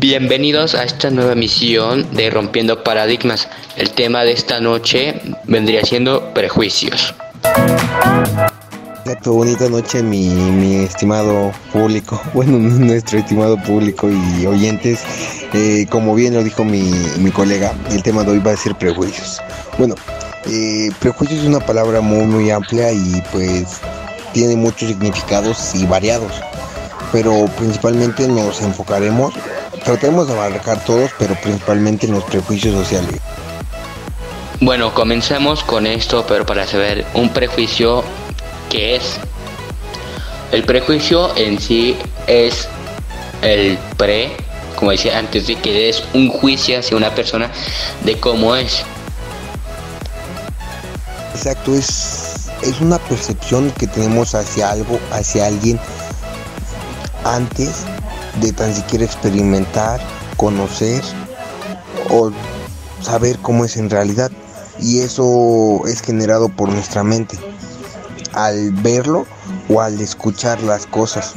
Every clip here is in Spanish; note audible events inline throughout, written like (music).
Bienvenidos a esta nueva emisión de Rompiendo Paradigmas. El tema de esta noche vendría siendo prejuicios. Exacto, bonita noche mi, estimado público, (laughs) bueno, (laughs) nuestro estimado público y oyentes. Eh, como bien lo dijo mi, colega, el tema de hoy va a ser prejuicios. Bueno, eh, prejuicios es una palabra muy muy amplia y pues tiene muchos significados y variados, pero principalmente nos enfocaremos Tratemos de abarcar todos, pero principalmente en los prejuicios sociales. Bueno, comencemos con esto, pero para saber un prejuicio, ¿qué es? El prejuicio en sí es el pre, como decía antes, de que es un juicio hacia una persona de cómo es. Exacto, es, es una percepción que tenemos hacia algo, hacia alguien antes de tan siquiera experimentar, conocer o saber cómo es en realidad. Y eso es generado por nuestra mente, al verlo o al escuchar las cosas.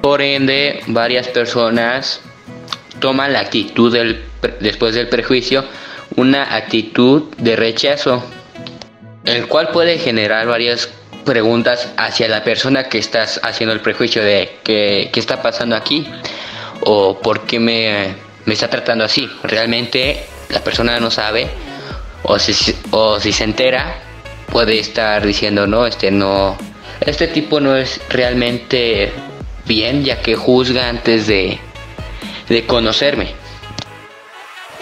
Por ende, varias personas toman la actitud del, después del prejuicio, una actitud de rechazo, el cual puede generar varias preguntas hacia la persona que estás haciendo el prejuicio de qué, qué está pasando aquí o por qué me, me, está tratando así. Realmente la persona no sabe o si, o si se entera puede estar diciendo no, este no, este tipo no es realmente bien ya que juzga antes de, de conocerme.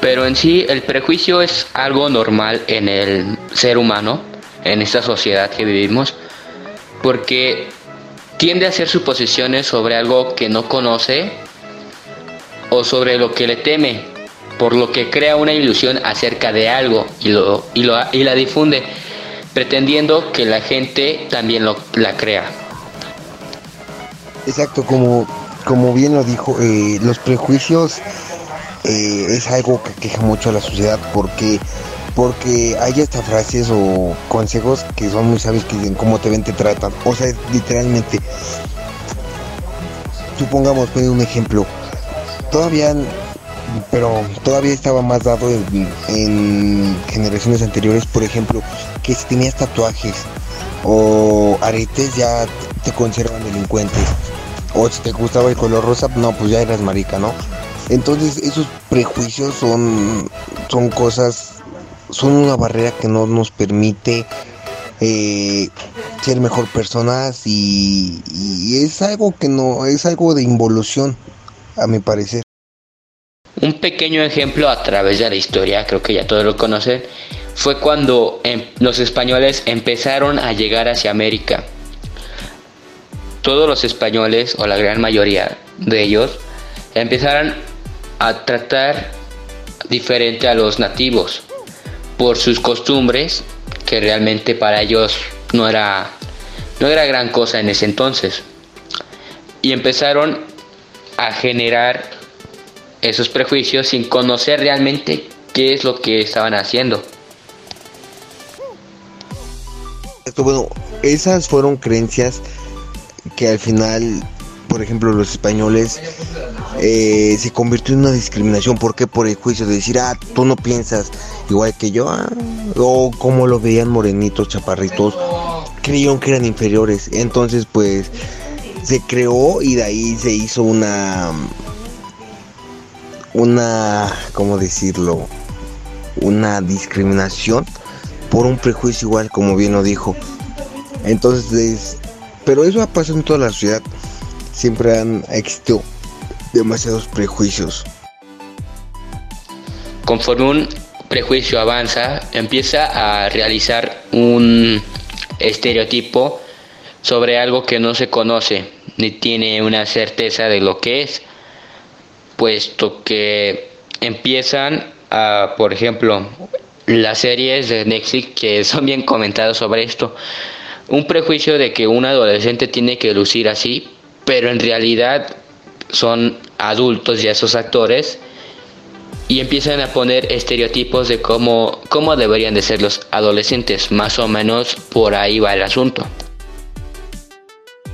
Pero en sí el prejuicio es algo normal en el ser humano, en esta sociedad que vivimos, porque tiende a hacer suposiciones sobre algo que no conoce o sobre lo que le teme, por lo que crea una ilusión acerca de algo y, lo, y, lo, y la difunde, pretendiendo que la gente también lo, la crea. Exacto, como, como bien lo dijo, eh, los prejuicios eh, es algo que queja mucho a la sociedad porque porque hay hasta frases o consejos que son muy sabios que dicen cómo te ven, te tratan. O sea, literalmente, supongamos, poner un ejemplo, todavía, pero todavía estaba más dado en, generaciones anteriores, por ejemplo, que si tenías tatuajes o aretes ya te conservan delincuentes. O si te gustaba el color rosa, no, pues ya eras marica, ¿no? Entonces esos prejuicios son, son cosas son una barrera que no nos permite eh, ser mejor personas y, es algo que no es algo de involución a mi parecer. Un pequeño ejemplo a través de la historia creo que ya todos lo conocen fue cuando em, los españoles empezaron a llegar hacia América. Todos los españoles o la gran mayoría de ellos empezaron a tratar diferente a los nativos por sus costumbres, que realmente para ellos no era, no era gran cosa en ese entonces. Y empezaron a generar esos prejuicios sin conocer realmente qué es lo que estaban haciendo. Bueno, esas fueron creencias que al final, por ejemplo, los españoles eh, se convirtió en una discriminación. ¿Por qué? Por el juicio de decir, ah, tú no piensas igual que yo, ah, o como lo veían morenitos, chaparritos, creyeron que eran inferiores. Entonces, pues, se creó y de ahí se hizo una, una, ¿cómo decirlo? Una discriminación por un prejuicio igual, como bien lo dijo. Entonces, pero eso ha pasado en toda la sociedad. Siempre han existido demasiados prejuicios. Conforme un prejuicio avanza, empieza a realizar un estereotipo sobre algo que no se conoce ni tiene una certeza de lo que es, puesto que empiezan a, por ejemplo, las series de Netflix que (laughs) son bien comentadas sobre esto, un prejuicio de que un adolescente tiene que lucir así, pero en realidad son adultos y esos actores y empiezan a poner estereotipos de cómo, cómo deberían de ser los adolescentes. Más o menos por ahí va el asunto.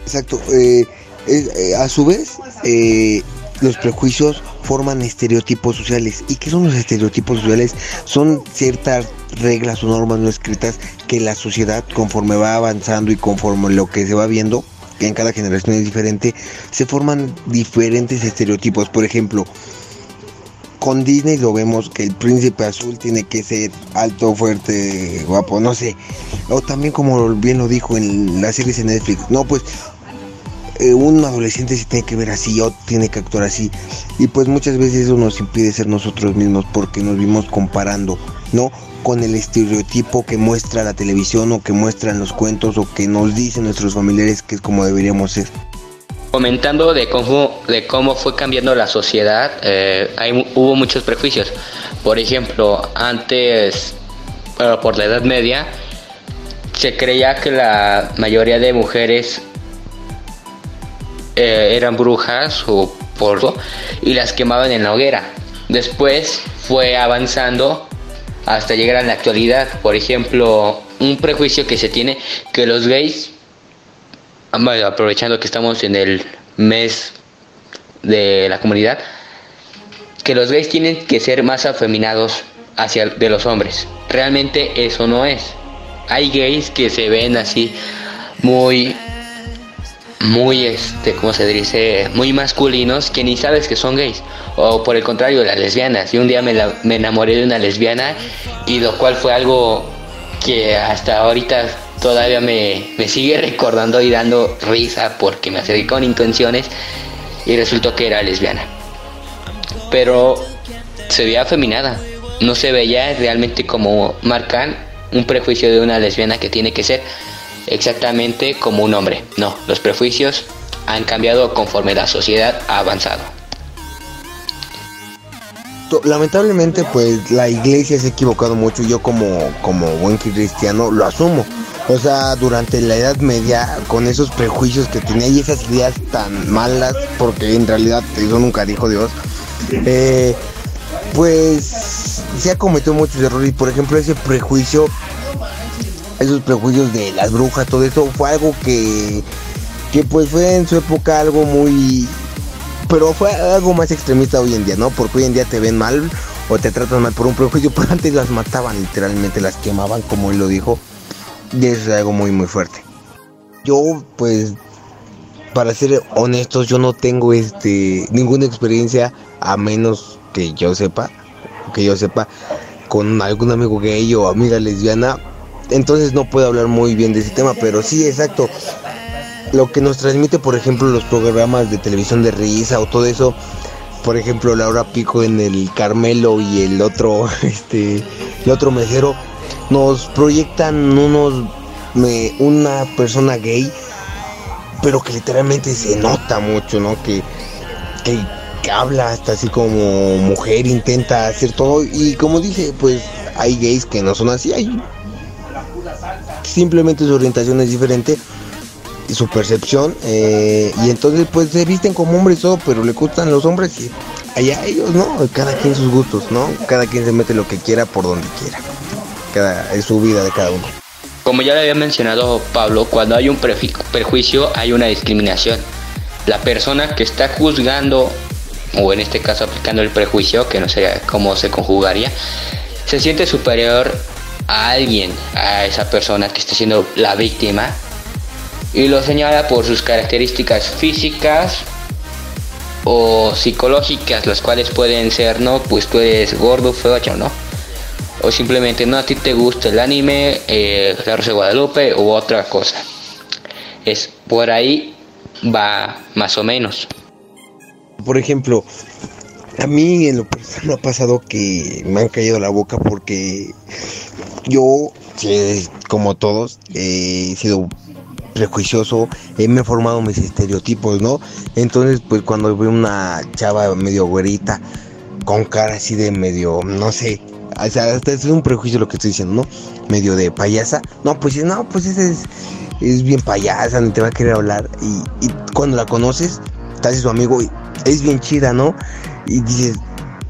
Exacto. Eh, eh, a su vez, eh, los prejuicios forman estereotipos sociales. ¿Y qué son los estereotipos sociales? Son ciertas reglas o normas no escritas que la sociedad conforme va avanzando y conforme lo que se va viendo, que en cada generación es diferente, se forman diferentes estereotipos. Por ejemplo, con Disney lo vemos que el príncipe azul tiene que ser alto, fuerte, guapo, no sé. O también como bien lo dijo en las series de Netflix. No, pues eh, un adolescente se tiene que ver así o tiene que actuar así. Y pues muchas veces eso nos impide ser nosotros mismos porque nos vimos comparando, ¿no? Con el estereotipo que muestra la televisión o que muestran los cuentos o que nos dicen nuestros familiares que es como deberíamos ser. Comentando de cómo, de cómo fue cambiando la sociedad, eh, hubo muchos prejuicios. Por ejemplo, antes, por la Edad Media, se creía que la mayoría de mujeres eh, eran brujas o polvo y las quemaban en la hoguera. Después fue avanzando hasta llegar a la actualidad. Por ejemplo, un prejuicio que se tiene que los gays, aprovechando que estamos en el mes de la comunidad, que los gays tienen que ser más afeminados hacia de los hombres. Realmente eso no es. Hay gays que se ven así muy muy, este, ¿cómo se dice? Muy masculinos que ni sabes que son gays. O por el contrario, las lesbianas. Y un día me, me enamoré de una lesbiana y lo cual fue algo que hasta ahorita todavía me, me sigue recordando y dando risa porque me acerqué con intenciones y resultó que era lesbiana. Pero se veía afeminada. No se veía realmente como marcan un prejuicio de una lesbiana que tiene que ser exactamente como un hombre. No, los prejuicios han cambiado conforme la sociedad ha avanzado. Lamentablemente, pues la iglesia se ha equivocado mucho. Yo como, como buen cristiano lo asumo. O sea, durante la Edad Media, con esos prejuicios que tenía y esas ideas tan malas, porque en realidad eso nunca dijo Dios, eh, pues se ha cometido muchos errores. Y por ejemplo, ese prejuicio esos prejuicios de las brujas, todo eso fue algo que, que pues fue en su época algo muy... Pero fue algo más extremista hoy en día, ¿no? Porque hoy en día te ven mal o te tratan mal por un prejuicio, pero antes las mataban literalmente, las quemaban como él lo dijo. Y es algo muy muy fuerte. Yo pues para ser honestos yo no tengo este ninguna experiencia a menos que yo sepa, que yo sepa con algún amigo gay o amiga lesbiana, entonces no puedo hablar muy bien de ese tema, pero sí, exacto. Lo que nos transmite, por ejemplo, los programas de televisión de risa o todo eso, por ejemplo, Laura Pico en el Carmelo y el otro, (laughs) este, el otro mesero, nos proyectan unos, una persona gay, pero que literalmente se nota mucho, ¿no? Que, que, que habla hasta así como mujer, intenta hacer todo y como dice, pues hay gays que no son así, hay simplemente su orientación es diferente y su percepción eh, y entonces pues se visten como hombres todo pero le gustan los hombres y allá ellos no cada quien sus gustos no cada quien se mete lo que quiera por donde quiera cada es su vida de cada uno como ya le había mencionado Pablo cuando hay un prejuicio hay una discriminación la persona que está juzgando o en este caso aplicando el prejuicio que no sé cómo se conjugaría se siente superior a alguien, a esa persona que está siendo la víctima, y lo señala por sus características físicas o psicológicas, las cuales pueden ser, no, pues tú eres gordo, feo, ¿no? O simplemente no a ti te gusta el anime, eh, la de Guadalupe u otra cosa. Es por ahí va más o menos. Por ejemplo, a mí en lo personal ha pasado que me han caído la boca porque yo, como todos, he sido prejuicioso, he me he formado mis estereotipos, ¿no? Entonces, pues cuando veo una chava medio güerita, con cara así de medio, no sé, o sea, hasta es un prejuicio lo que estoy diciendo, ¿no? Medio de payasa, no, pues no, pues ese es, es bien payasa, ni te va a querer hablar. Y, y cuando la conoces, estás su amigo, y es bien chida, ¿no? Y dices,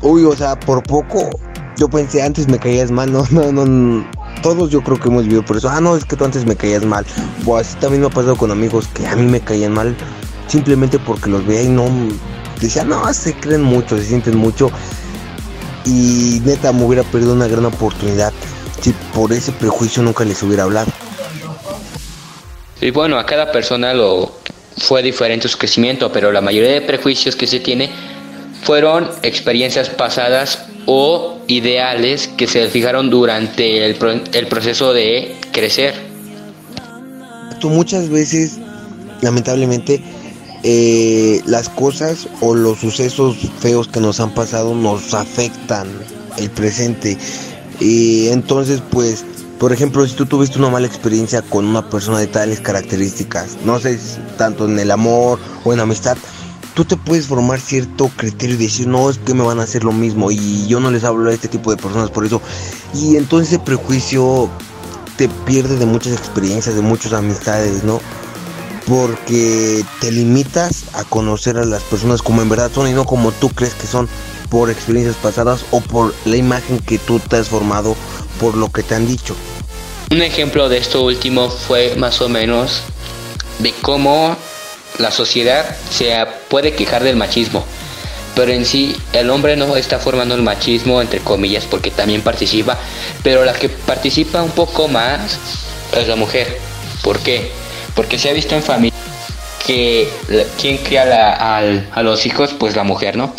uy, o sea, por poco yo pensé antes me caías mal, (laughs) no, no, no, todos yo creo que hemos vivido por eso, ah, no, es que tú antes me caías mal, o así también me ha pasado con amigos que a mí me caían mal, simplemente porque los veía y no, decía, no, se creen mucho, se sienten mucho. Y neta, me hubiera perdido una gran oportunidad si por ese prejuicio nunca les hubiera hablado. Y bueno, a cada persona lo fue diferente su crecimiento, pero la mayoría de prejuicios que se tiene fueron experiencias pasadas o ideales que se fijaron durante el, el proceso de crecer. Tú muchas veces, lamentablemente, eh, las cosas o los sucesos feos que nos han pasado nos afectan el presente. Y entonces, pues, por ejemplo, si tú tuviste una mala experiencia con una persona de tales características, no sé, tanto en el amor o en amistad, tú te puedes formar cierto criterio y decir, no, es que me van a hacer lo mismo y yo no les hablo a este tipo de personas por eso. Y entonces ese prejuicio te pierde de muchas experiencias, de muchas amistades, ¿no? Porque te limitas a conocer a las personas como en verdad son y no como tú crees que son por experiencias pasadas o por la imagen que tú te has formado por lo que te han dicho. Un ejemplo de esto último fue más o menos de cómo la sociedad se puede quejar del machismo, pero en sí el hombre no está formando el machismo entre comillas porque también participa, pero la que participa un poco más es la mujer. ¿Por qué? Porque se ha visto en familia que quien cría a los hijos, pues la mujer, ¿no?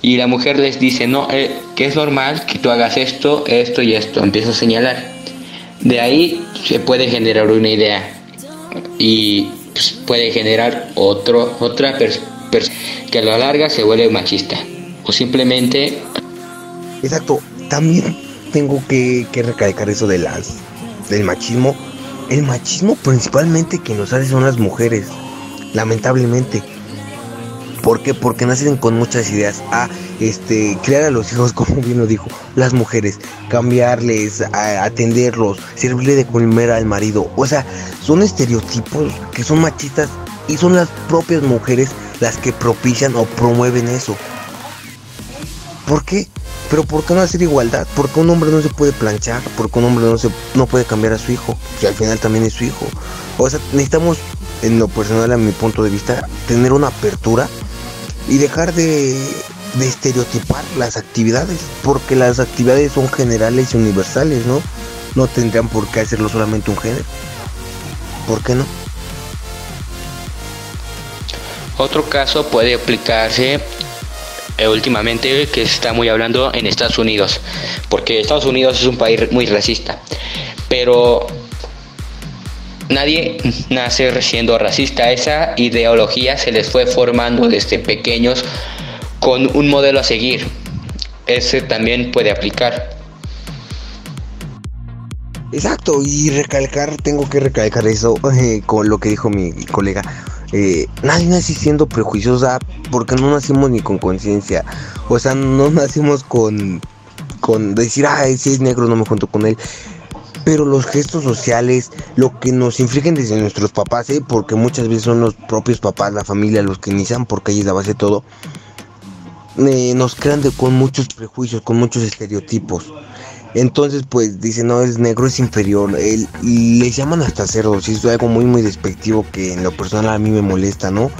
Y la mujer les dice, no, eh, que es normal que tú hagas esto, esto y esto, empieza a señalar. De ahí se puede generar una idea. Y pues, puede generar otro, otra persona que a la larga se vuelve machista. O simplemente... Exacto, también tengo que, recalcar eso de del machismo. El machismo principalmente que nos hace son las mujeres, lamentablemente. ¿Por qué? Porque nacen con muchas ideas. A este, crear a los hijos, (laughs) como bien lo dijo, las mujeres, cambiarles, atenderlos, servirle de comer al marido. O sea, son estereotipos que son machistas y son las propias mujeres las que propician o promueven eso. ¿Por qué? Pero ¿por qué no hacer igualdad? ¿Por qué un hombre no se puede planchar? ¿Por qué un hombre no, se, no puede cambiar a su hijo? Que al final también es su hijo. O sea, necesitamos, en lo personal, a mi punto de vista, tener una apertura y dejar de, de estereotipar las actividades, porque las actividades son generales y universales, ¿no? No tendrían por qué hacerlo solamente un género. ¿Por qué no? Otro caso puede aplicarse últimamente que se está muy hablando en Estados Unidos, porque Estados Unidos es un país muy racista, pero Nadie nace siendo racista. Esa ideología se les fue formando desde pequeños con un modelo a seguir. Ese también puede aplicar. Exacto, y recalcar, tengo que recalcar eso eh, con lo que dijo mi colega. Eh, nadie nace siendo prejuiciosa porque no nacimos ni con conciencia. O sea, no (laughs) nacimos con, con decir, ay, si es negro no me junto con él pero los gestos sociales, lo que nos infligen desde nuestros papás, ¿eh? porque muchas veces son los propios papás, la familia, los que inician, porque ahí es la base de todo, eh, nos crean con muchos prejuicios, con muchos estereotipos. Entonces, pues dicen, no, el negro es inferior. El, les llaman hasta cerdos, y es algo muy, muy despectivo que en lo personal a mí me molesta, ¿no?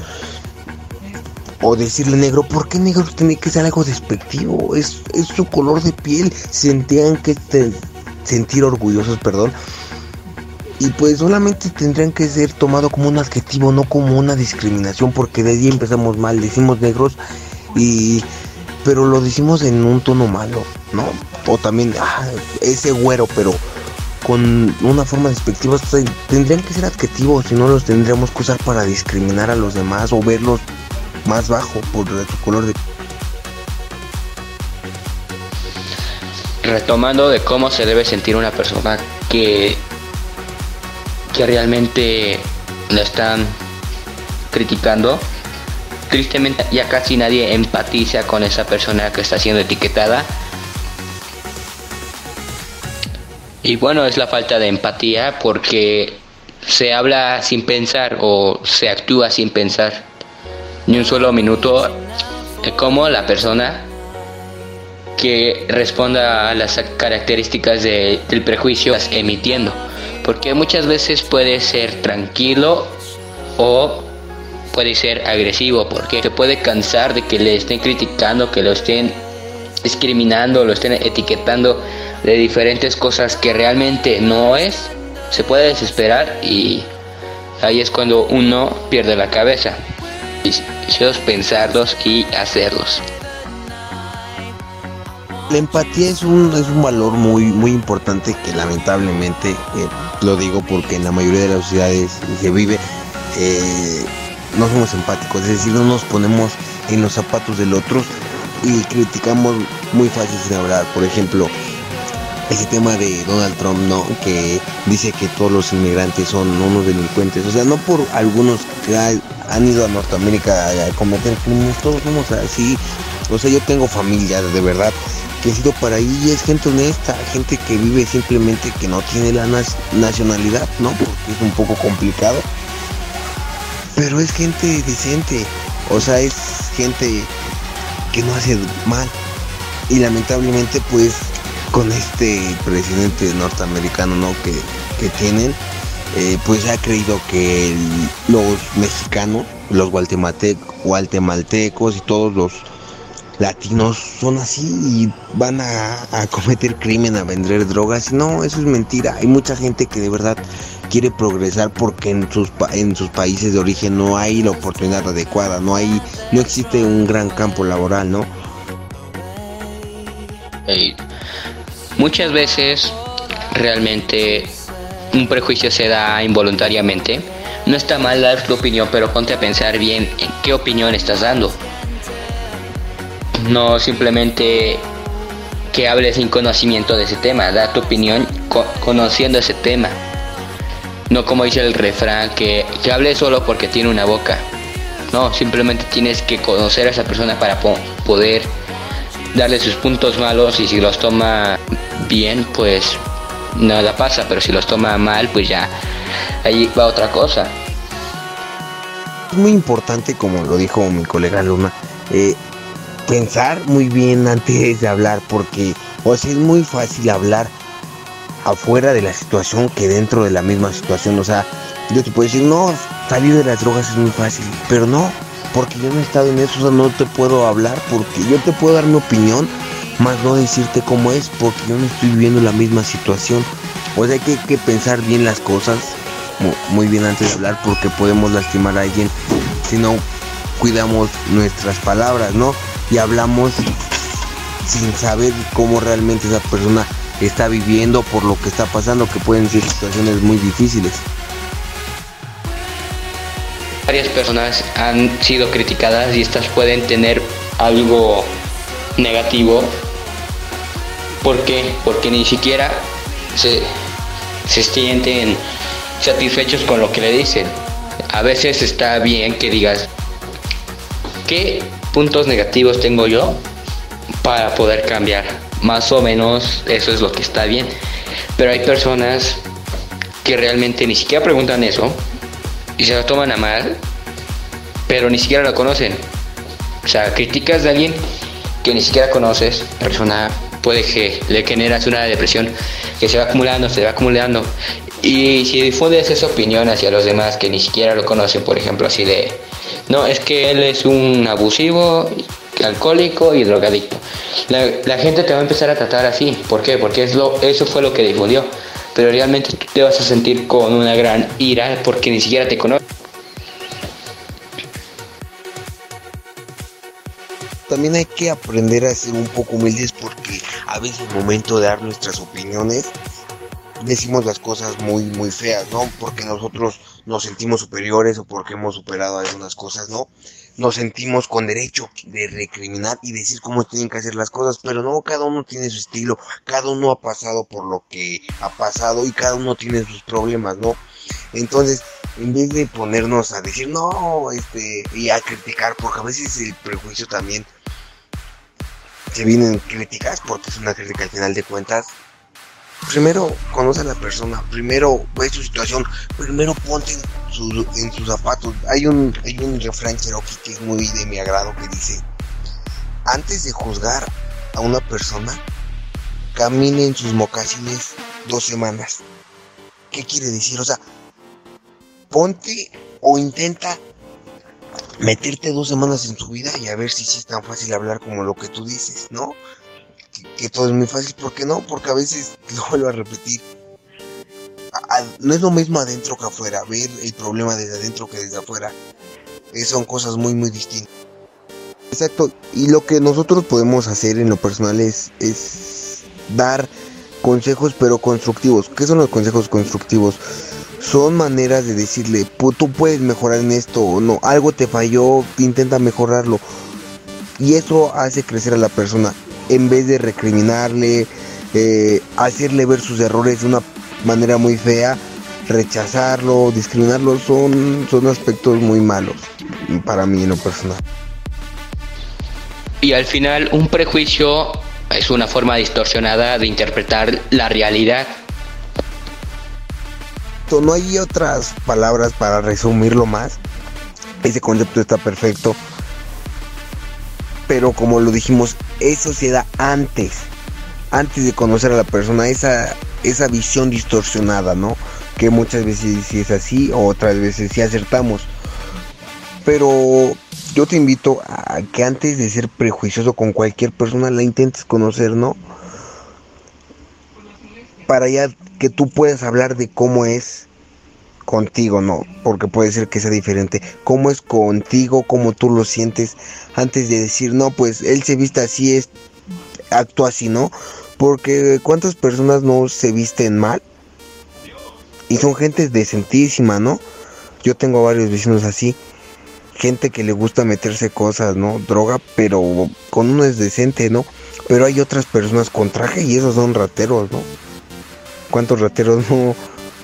O decirle negro, ¿por qué negro tiene que ser algo despectivo? Es, es su color de piel. Sentían que este sentir orgullosos, perdón. Y pues solamente tendrían que ser tomado como un adjetivo, no como una discriminación, porque de ahí empezamos mal, decimos negros y pero lo decimos en un tono malo, ¿no? O también ah, ese güero, pero con una forma despectiva, tendrían que ser adjetivos, si no los tendríamos que usar para discriminar a los demás o verlos más bajo por su color de retomando de cómo se debe sentir una persona que, que realmente la están criticando. Tristemente ya casi nadie empatiza con esa persona que está siendo etiquetada. Y bueno, es la falta de empatía porque se habla sin pensar o se actúa sin pensar ni un solo minuto de cómo la persona que responda a las características del prejuicio emitiendo. Porque muchas veces puede ser tranquilo o puede ser agresivo porque se puede cansar de que le estén criticando, que lo estén discriminando, lo estén etiquetando de diferentes cosas que realmente no es. Se puede desesperar y ahí es cuando uno pierde la cabeza. Y pensarlos y hacerlos. La empatía es un, es un valor muy, muy importante que lamentablemente, eh, lo digo porque en la mayoría de las sociedades se vive, eh, no somos empáticos, es decir, no nos ponemos en los zapatos del otro y criticamos muy fácil sin hablar. Por ejemplo, ese tema de Donald Trump, ¿no? Que dice que todos los inmigrantes son unos delincuentes. O sea, no por algunos que han ido a Norteamérica a cometer crímenes, todos somos así. O sea, yo tengo familia, de verdad, que he sido para ahí y es gente honesta, gente que vive simplemente que no tiene la nacionalidad, ¿no? Porque es un poco complicado. Pero es gente decente, o sea, es gente que no hace mal. Y lamentablemente pues con este presidente norteamericano, ¿no? Que, que tienen, eh, pues ha creído que los mexicanos, los guatemaltecos y todos los latinos son así y van a, cometer crimen, a vender drogas. No, eso es mentira. Hay mucha gente que de verdad quiere progresar porque en sus, en sus países de origen no hay la oportunidad adecuada, no hay, no existe un gran campo laboral, ¿no? muchas veces realmente un prejuicio se da involuntariamente. No está mal dar tu opinión, pero ponte a pensar bien en qué opinión estás dando no simplemente que hables sin conocimiento de ese tema, da tu opinión conociendo ese tema. No como dice el refrán, que, que hable solo porque tiene una boca. No, simplemente tienes que conocer a esa persona para poder darle sus puntos malos y si los toma bien, pues nada pasa, pero si los toma mal, pues ya ahí va otra cosa. Es muy importante, como lo dijo mi colega Luna, eh, pensar muy bien antes de hablar porque o es muy fácil hablar afuera de la situación que dentro de la misma situación. O sea, yo te puedo decir, no, salir de las drogas es muy fácil, pero no, porque yo no he estado en eso, o sea, no te puedo hablar porque yo te puedo dar mi opinión, más no decirte cómo es, porque yo no estoy viviendo la misma situación. O sea, que hay que pensar bien las cosas muy bien antes de hablar porque podemos lastimar a alguien si no cuidamos nuestras palabras, ¿no? y hablamos sin saber cómo realmente esa persona está viviendo por lo que está pasando, que pueden ser situaciones muy difíciles. Varias personas han sido criticadas y estas pueden tener algo negativo. ¿Por qué? Porque ni siquiera se, se sienten satisfechos con lo que le dicen. A veces está bien que digas, ¿qué puntos negativos tengo yo para poder cambiar. Más o menos eso es lo que está bien. Pero hay personas que realmente ni siquiera preguntan eso y se lo toman a mal, pero ni siquiera lo conocen. O sea, criticas de alguien que ni siquiera conoces, persona puede que le generas una depresión que se va acumulando, se va acumulando. Y si difundes esa opinión hacia los demás que ni siquiera lo conocen, por ejemplo, así de, no, es que él es un abusivo, alcohólico y drogadicto. La, gente te va a empezar a tratar así. ¿Por qué? Porque eso fue lo que difundió. Pero realmente tú te vas a sentir con una gran ira porque ni siquiera te conoce. También hay que aprender a ser un poco humildes porque a veces el momento de dar nuestras opiniones decimos las cosas muy muy feas, ¿no? Porque nosotros nos sentimos superiores o porque hemos superado algunas cosas, ¿no? Nos sentimos con derecho de recriminar y decir cómo tienen que hacer las cosas, pero no, cada uno tiene su estilo, cada uno ha pasado por lo que ha pasado y cada uno tiene sus problemas, ¿no? Entonces, en vez de ponernos a decir no, este, y a criticar, porque a veces el prejuicio también se vienen críticas, porque es una crítica al final de cuentas, primero conoce a la persona, primero ve su situación, primero ponte en, sus zapatos. Hay un, hay un refrán cherokee que es muy de mi agrado que dice, antes de juzgar a una persona, camine en sus mocasines dos semanas. ¿Qué quiere decir? O sea, ponte o intenta meterte dos semanas en su vida y a ver si es tan fácil hablar como lo que tú dices, ¿no? Que, todo es muy fácil, ¿por qué no? Porque a veces (laughs) lo vuelvo a repetir. no es lo mismo adentro que afuera, ver el problema desde adentro que desde afuera. Eh, son cosas muy, muy distintas. Exacto, y lo que nosotros podemos hacer en lo personal es, es dar consejos pero constructivos. ¿Qué son los consejos constructivos? Son maneras de decirle, tú puedes mejorar en esto o no, algo te falló, intenta mejorarlo. Y eso hace crecer a la persona. En vez de recriminarle, eh, hacerle ver sus errores de una manera muy fea, rechazarlo, discriminarlo, son, son aspectos muy malos para mí en lo personal. Y al final un prejuicio es una forma distorsionada de interpretar la realidad. No hay otras palabras para resumirlo más. Ese concepto está perfecto. Pero como lo dijimos, eso se da antes. Antes de conocer a la persona, esa, esa visión distorsionada, ¿no? Que muchas veces sí es así, o otras veces sí acertamos. Pero yo te invito a que antes de ser prejuicioso con cualquier persona la intentes conocer, ¿no? Para ya que tú puedas hablar de cómo es contigo, ¿no? Porque puede ser que sea diferente. Cómo es contigo, cómo tú lo sientes antes de decir, no, pues él se viste así, es, actúa así, ¿no? Porque cuántas personas no se visten mal y son gente decentísima, ¿no? Yo tengo varios vecinos así gente que le gusta meterse cosas, ¿no? Droga, pero con uno es decente, ¿no? Pero hay otras personas con traje y esos son rateros, ¿no? ¿Cuántos rateros (laughs) no?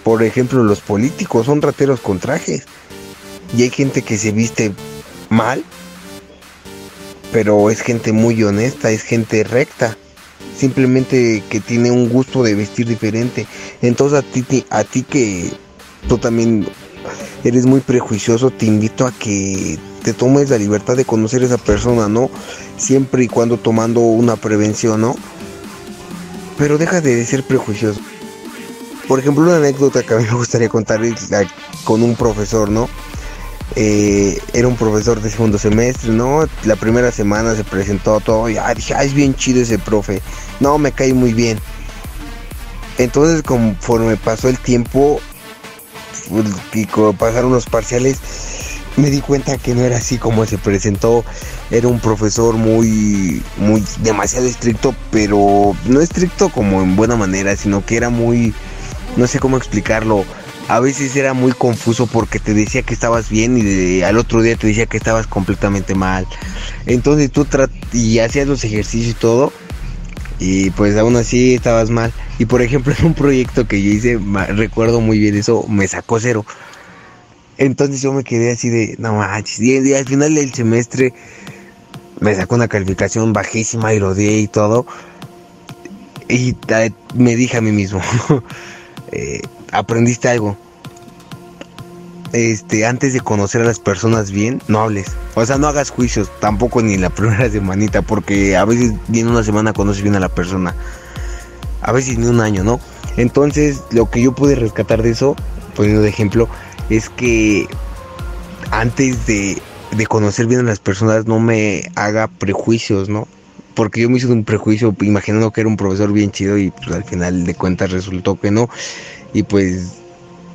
Por ejemplo, los políticos son rateros con trajes. Y hay gente que se viste mal, pero es gente muy honesta, es gente recta. Simplemente que tiene un gusto de vestir diferente. Entonces a ti, a ti que tú también eres muy prejuicioso, te invito a que te tomes la libertad de conocer a esa persona, ¿no? Siempre y cuando tomando una prevención, ¿no? Pero deja de ser prejuicioso. Por ejemplo, una anécdota que a mí me gustaría contar con un profesor, ¿no? Eh, era un profesor de segundo semestre, ¿no? La primera semana se presentó todo y dije, ah, es bien chido ese profe. No, me cae muy bien. Entonces, conforme pasó el tiempo, y pasaron los parciales, me di cuenta que no era así como se presentó. Era un profesor muy, muy, demasiado estricto, pero no estricto como en buena manera, sino que era muy, no sé cómo explicarlo. A veces era muy confuso porque te decía que estabas bien y al otro día te decía que estabas completamente mal. Entonces tú y hacías los ejercicios y todo y pues aún así estabas mal. Y por ejemplo, en un proyecto que yo hice, recuerdo muy bien eso, me sacó cero. Entonces yo me quedé así de, no manches. Y, al final del semestre me sacó una calificación bajísima y lo di y todo. Y me dije a mí mismo, (laughs) eh, aprendiste algo este, antes de conocer a las personas bien, no hables. O sea, no hagas juicios, tampoco ni la (laughs) primera semanita, porque a veces ni en una semana conoces bien a la persona. A veces ni un año, ¿no? Entonces, lo que yo pude rescatar de eso, poniendo de ejemplo, es que antes de, de conocer bien a las personas no me haga prejuicios, ¿no? Porque yo me hice un prejuicio imaginando que era un profesor bien chido y pues, al final de cuentas resultó que no. Y pues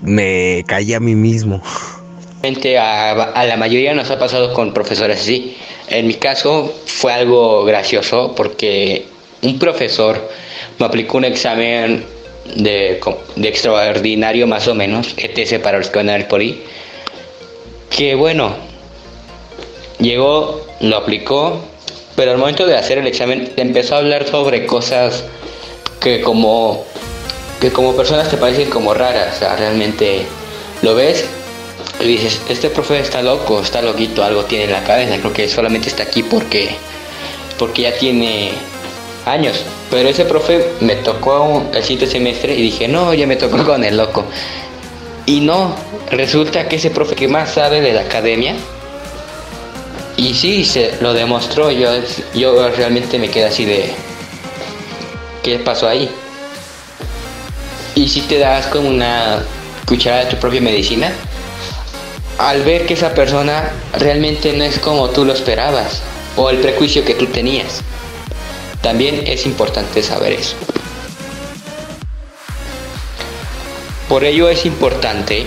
me caí a mí mismo. A, a, la mayoría nos ha pasado con profesores así. En mi caso fue algo gracioso porque un profesor me aplicó un examen de, de extraordinario más o menos, ETC para los que van a ver por ahí, que bueno, llegó, lo aplicó, pero al momento de hacer el examen empezó a hablar sobre cosas que como que como personas te parecen como raras, o sea, realmente lo ves y dices, este profe está loco, está loquito, algo tiene en la cabeza, creo que solamente está aquí porque, porque ya tiene años. Pero ese profe me tocó el siguiente semestre y dije, no, ya me tocó (laughs) con el loco. Y no, resulta que ese profe que más sabe de la academia, y sí, se lo demostró, yo, yo realmente me quedé así de, ¿qué pasó ahí? y si te das como una cucharada de tu propia medicina, al ver que esa persona realmente no es como tú lo esperabas o el prejuicio que tú tenías. También es importante saber eso. Por ello es importante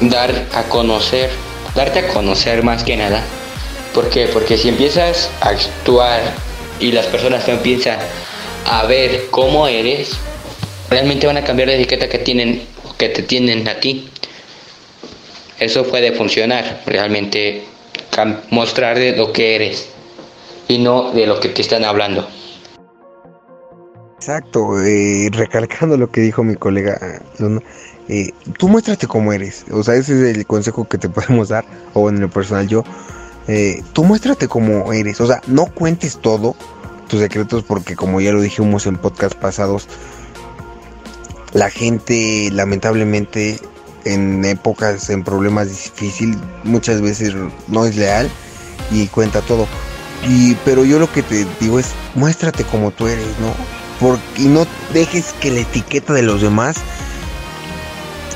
dar a conocer, darte a conocer más que nada. ¿Por qué? Porque si empiezas a actuar y las personas te empiezan a ver cómo eres, realmente van a cambiar la etiqueta que tienen que te tienen a ti. Eso puede funcionar, realmente mostrar de lo que eres y no de lo que te están hablando. Exacto, eh, recalcando lo que dijo mi colega, eh, tú muéstrate como eres, o sea, ese es el consejo que te (laughs) podemos dar, o en lo personal yo, eh, tú muéstrate como eres, o sea, no cuentes todo tus secretos porque como ya lo dijimos en podcast pasados, la gente lamentablemente en épocas, en problemas difíciles, muchas veces no es leal y cuenta todo. Y, pero yo lo que te digo es, muéstrate como tú eres, ¿no? Y no dejes que la etiqueta de los demás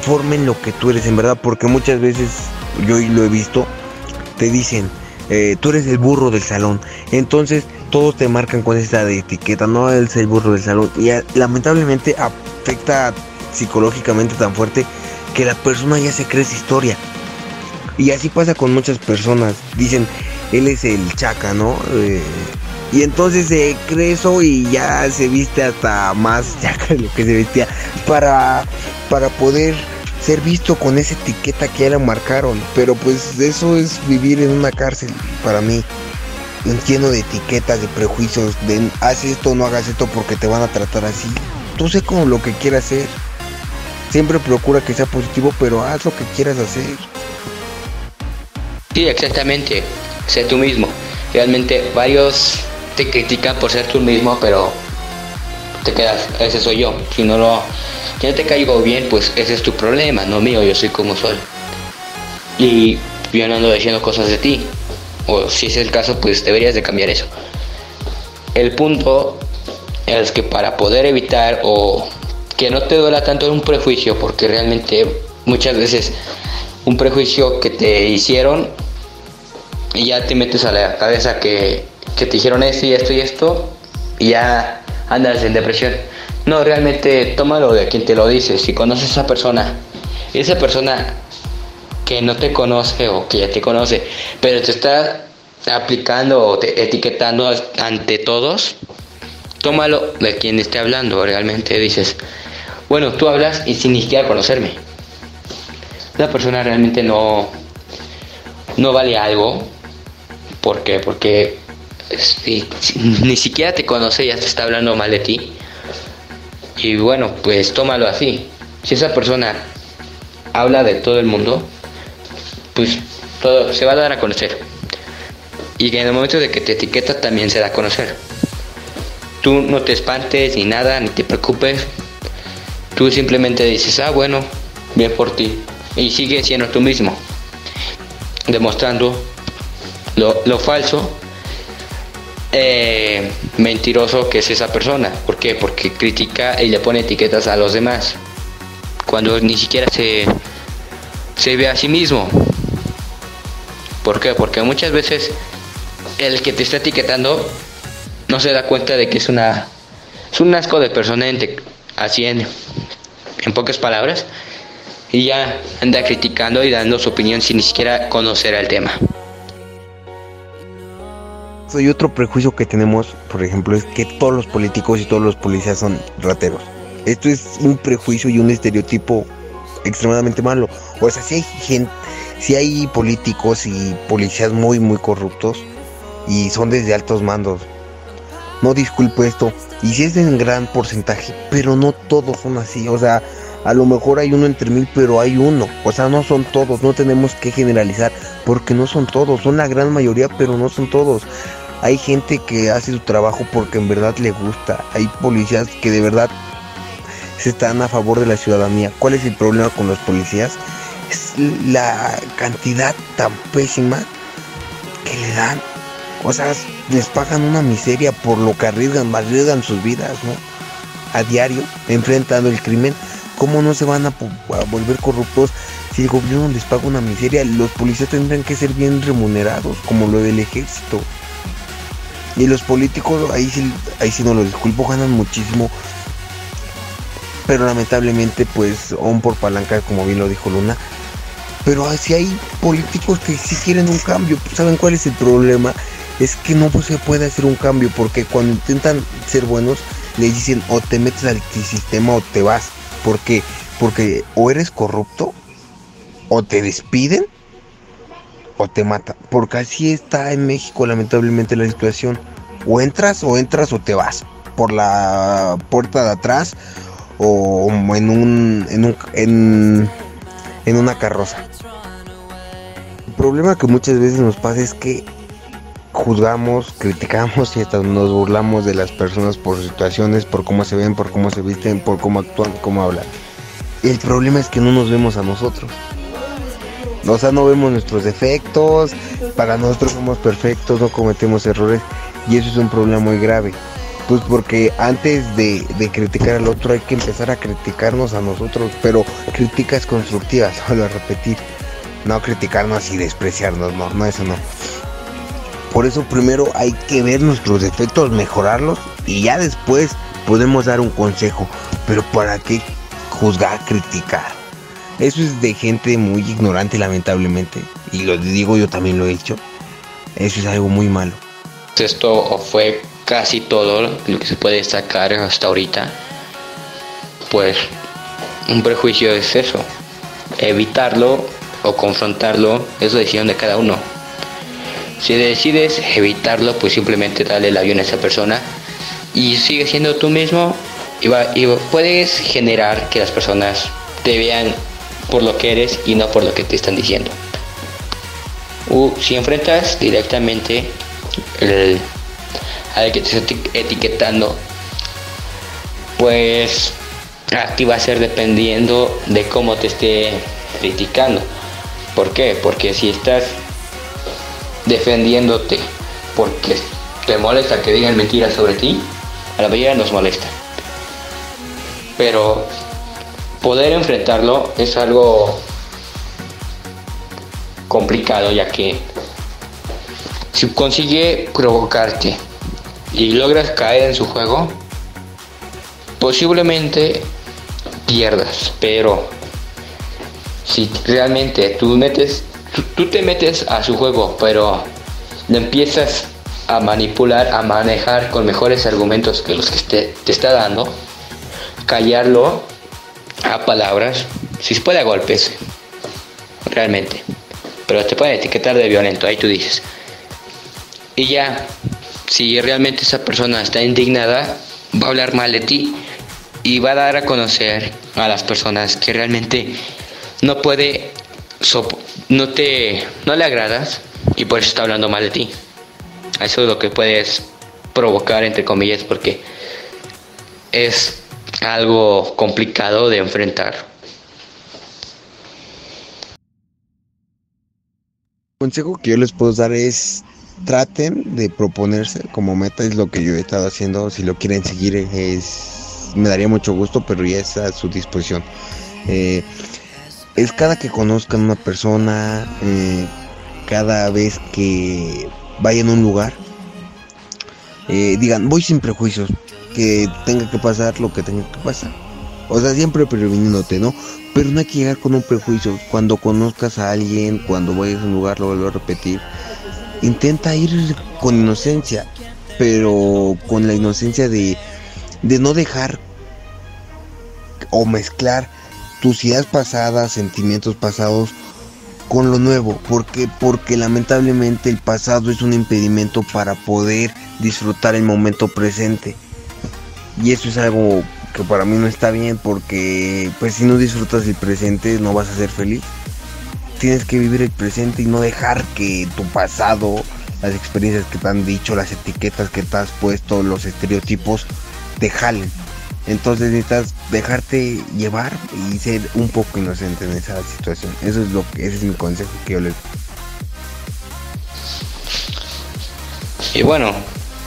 formen lo que tú eres en verdad, porque muchas veces, yo lo he visto, te dicen, eh, tú eres el burro del salón. Entonces todos te marcan con esta etiqueta, no eres el burro del salón. Y lamentablemente afecta psicológicamente tan fuerte que la persona ya se cree esa historia. Y así pasa con muchas personas. Dicen, él es el chaca, ¿no? Eh, y entonces se cree eso y ya se viste hasta más (laughs) chaca de lo que se vestía para, para poder ser visto con esa etiqueta que ya le marcaron. Pero pues eso es vivir en una cárcel para mí. Lleno de etiquetas, de prejuicios, de haz esto no hagas esto porque te van a tratar así. Tú sé como lo que quieras hacer. Siempre procura que sea positivo, pero haz lo que quieras hacer. Sí, exactamente. Sé tú mismo. Realmente varios te critican por ser tú mismo, pero te quedas, ese soy yo. Si no lo, si no te caigo bien, pues ese es tu problema, no mío, yo soy como soy. Y yo no ando diciendo cosas de ti. O si es el caso, pues deberías de cambiar eso. El punto es que para poder evitar o que no te duela tanto un prejuicio, porque realmente muchas veces un prejuicio que te hicieron y ya te metes a la cabeza que, que te dijeron esto y esto y esto y ya andas en depresión. No, realmente tómalo de quien te lo dice. Si conoces a esa persona, esa persona que no te conoce o que ya te conoce, pero te está aplicando o te etiquetando ante todos, tómalo de quien esté hablando. Realmente dices, bueno, tú hablas y sin ni siquiera conocerme. La persona realmente no, no vale algo. ¿Por qué? Porque si, ni siquiera te conoce, ya te está hablando mal de ti. Y bueno, pues tómalo así. Si esa persona habla de todo el mundo, pues todo se va a dar a conocer. Y en el momento de que te etiqueta también se da a conocer. Tú no te espantes ni nada, ni te preocupes. Tú simplemente dices, ah, bueno, bien por ti. Y sigue siendo tú mismo. Demostrando lo, lo falso eh, mentiroso que es esa persona. ¿Por qué? Porque critica y le pone etiquetas a los demás. Cuando ni siquiera se, se ve a sí mismo. ¿Por qué? Porque muchas veces el que te está etiquetando no se da cuenta de que es una es un asco de persona así en, en pocas palabras y ya anda criticando y dando su opinión sin ni siquiera conocer el tema. Y otro prejuicio que tenemos, por ejemplo, es que todos los políticos y todos los policías son rateros. Esto es un prejuicio y un estereotipo extremadamente malo. O sea, si hay gente, si hay políticos y policías muy, muy corruptos y son desde altos mandos. No disculpo esto. Y si es en gran porcentaje, pero no todos son así. O sea, a lo mejor hay uno entre mil, pero hay uno. O sea, no son todos. No tenemos que generalizar porque no son todos. Son la gran mayoría, pero no son todos. Hay gente que hace su trabajo porque en verdad le gusta. Hay policías que de verdad se están a favor de la ciudadanía. ¿Cuál es el problema con los policías? Es la cantidad tan pésima que le dan. O sea, les pagan una miseria por lo que arriesgan, arriesgan sus vidas, ¿no? A diario, enfrentando el crimen. ¿Cómo no se van a, volver corruptos Si el gobierno les paga una miseria, los policías tendrán que ser bien remunerados, como lo del ejército. Y los políticos, ahí sí, ahí sí no lo disculpo, ganan muchísimo. Pero lamentablemente, pues, son por palanca, como bien lo dijo Luna. Pero si hay políticos que sí quieren un cambio, ¿saben cuál es el problema? Es que no se puede hacer un cambio, porque cuando intentan ser buenos, le dicen o te metes al sistema o te vas. ¿Por qué? Porque o eres corrupto, o te despiden, o te matan. Porque así está en México lamentablemente la situación. O entras o entras o te vas. Por la puerta de atrás o en un, en, un, en, en una carroza. El problema que muchas veces nos pasa es que juzgamos, criticamos y hasta nos burlamos de las personas por situaciones, por cómo se ven, por cómo se visten, por cómo actúan, cómo hablan. El problema es que no nos vemos a nosotros. O sea, no vemos nuestros defectos, para nosotros somos perfectos, no cometemos errores y eso es un problema muy grave. Pues porque antes de, criticar al otro hay que empezar a criticarnos a nosotros, pero críticas constructivas, (laughs) vuelvo a repetir. No criticarnos y despreciarnos, no, no, eso no. Por eso primero hay que ver nuestros defectos, mejorarlos y ya después podemos dar un consejo. Pero ¿para qué juzgar, criticar? Eso es de gente muy ignorante lamentablemente. Y lo digo yo también lo he hecho. Eso es algo muy malo. Esto fue casi todo lo que se puede destacar hasta ahorita. Pues un prejuicio es eso. Evitarlo o confrontarlo es decisión de cada uno. Si decides evitarlo, pues simplemente dale el avión a esa persona y sigue siendo tú mismo y, puedes generar que las personas te vean por lo que eres y no por lo que te están diciendo. Si enfrentas directamente el, al que te está etiquetando, pues a ti va a ser dependiendo de cómo te esté criticando. ¿Por qué? Porque si estás defendiéndote porque te molesta que digan mentiras sobre ti, a la mayoría nos molesta. Pero poder enfrentarlo es algo complicado ya que si consigue provocarte y logras caer en su juego, posiblemente pierdas, pero si realmente tú metes tú, te metes a su juego, pero le empiezas a manipular, a manejar con mejores argumentos que los que te, te está dando, callarlo a palabras, si se puede a golpes, realmente, pero te puede etiquetar de violento, ahí tú dices. Y ya, si realmente esa persona está indignada, va a hablar mal de ti y va a dar a conocer a las personas que realmente no puede no te no le agradas y por eso está hablando mal de ti. Eso es lo que puedes provocar entre comillas porque es algo complicado de enfrentar. El consejo que yo les puedo dar es traten de proponerse como meta es lo que yo he estado haciendo si lo quieren seguir es me daría mucho gusto pero ya está a su disposición eh, es cada que conozcan una persona, eh, cada vez que vayan a un lugar, eh, digan, voy sin prejuicios, que tenga que pasar lo que tenga que pasar. O sea, siempre previniéndote, ¿no? Pero no hay que llegar con un prejuicio. Cuando conozcas a alguien, cuando vayas a un lugar, lo vuelvo a repetir. Intenta ir con inocencia, pero con la inocencia de, de no dejar o mezclar tus ideas pasadas, sentimientos pasados con lo nuevo. porque Porque lamentablemente el pasado es un impedimento para poder disfrutar el momento presente. Y eso es algo que para mí no está bien porque pues si no disfrutas el presente no vas a ser feliz. Tienes que vivir el presente y no dejar que tu pasado, las experiencias que te han dicho, las etiquetas que te has puesto, los estereotipos, te jalen. Entonces necesitas dejarte llevar y ser un poco inocente en esa situación. Eso es lo que ese es mi consejo que yo les Y bueno,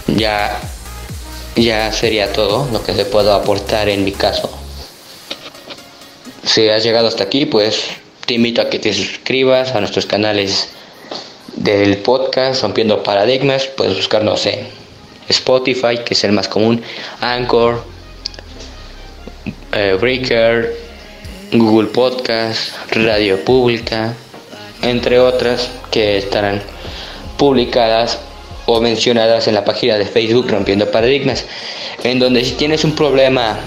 ya ya sería todo lo que se puedo aportar en mi caso. Si has llegado hasta aquí, pues te invito a que te suscribas a nuestros canales del podcast Rompiendo Paradigmas. Puedes buscarnos en Spotify, que es el más común, Anchor, eh, Breaker, Google Podcast, Radio Pública, entre otras que estarán publicadas o mencionadas en la página de Facebook Rompiendo Paradigmas, en donde si tienes un problema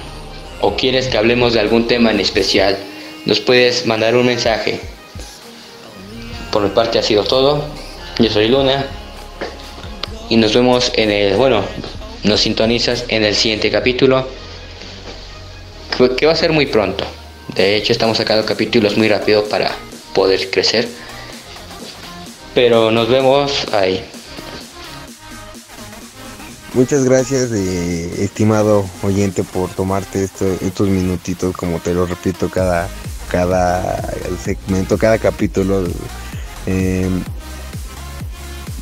o quieres que hablemos de algún tema en especial, nos puedes mandar un mensaje. Por mi parte ha sido todo. Yo soy Luna y nos vemos en el, bueno, nos sintonizas en el siguiente capítulo que va a ser muy pronto. De hecho, estamos sacando capítulos muy rápido para poder crecer. Pero nos vemos ahí. Muchas gracias, eh, estimado oyente, por tomarte estos minutitos, como te lo repito, cada, cada segmento, cada capítulo. Eh,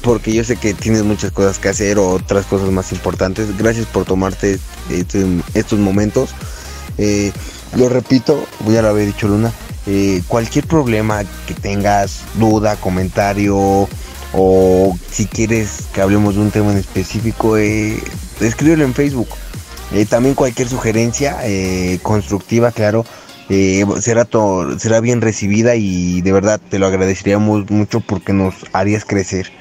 porque yo sé que tienes muchas cosas que hacer o otras cosas más importantes. Gracias por tomarte este, estos momentos. Eh, lo repito, ya lo había dicho Luna, eh, cualquier problema que tengas, duda, comentario o si quieres que hablemos de un tema en específico, eh, escríbelo en Facebook. Eh, también cualquier sugerencia constructiva, claro, será, será bien recibida y de verdad te lo agradeceríamos mucho porque nos harías crecer.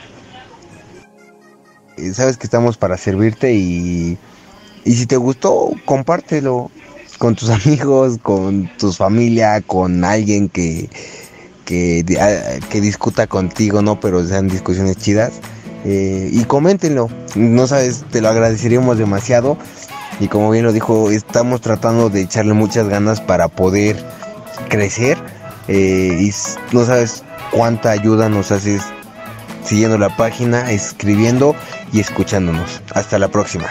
sabes que estamos para servirte y, y si te gustó, compártelo con tus (laughs) amigos, con tu familia, con alguien que, que, que discuta contigo, ¿no? Pero sean discusiones chidas. Eh, y coméntenlo, no sabes, te lo agradeceríamos demasiado. Y como bien lo dijo, estamos tratando de echarle muchas ganas para poder crecer. Eh, y no sabes cuánta ayuda nos haces siguiendo la página, escribiendo y escuchándonos. Hasta la próxima.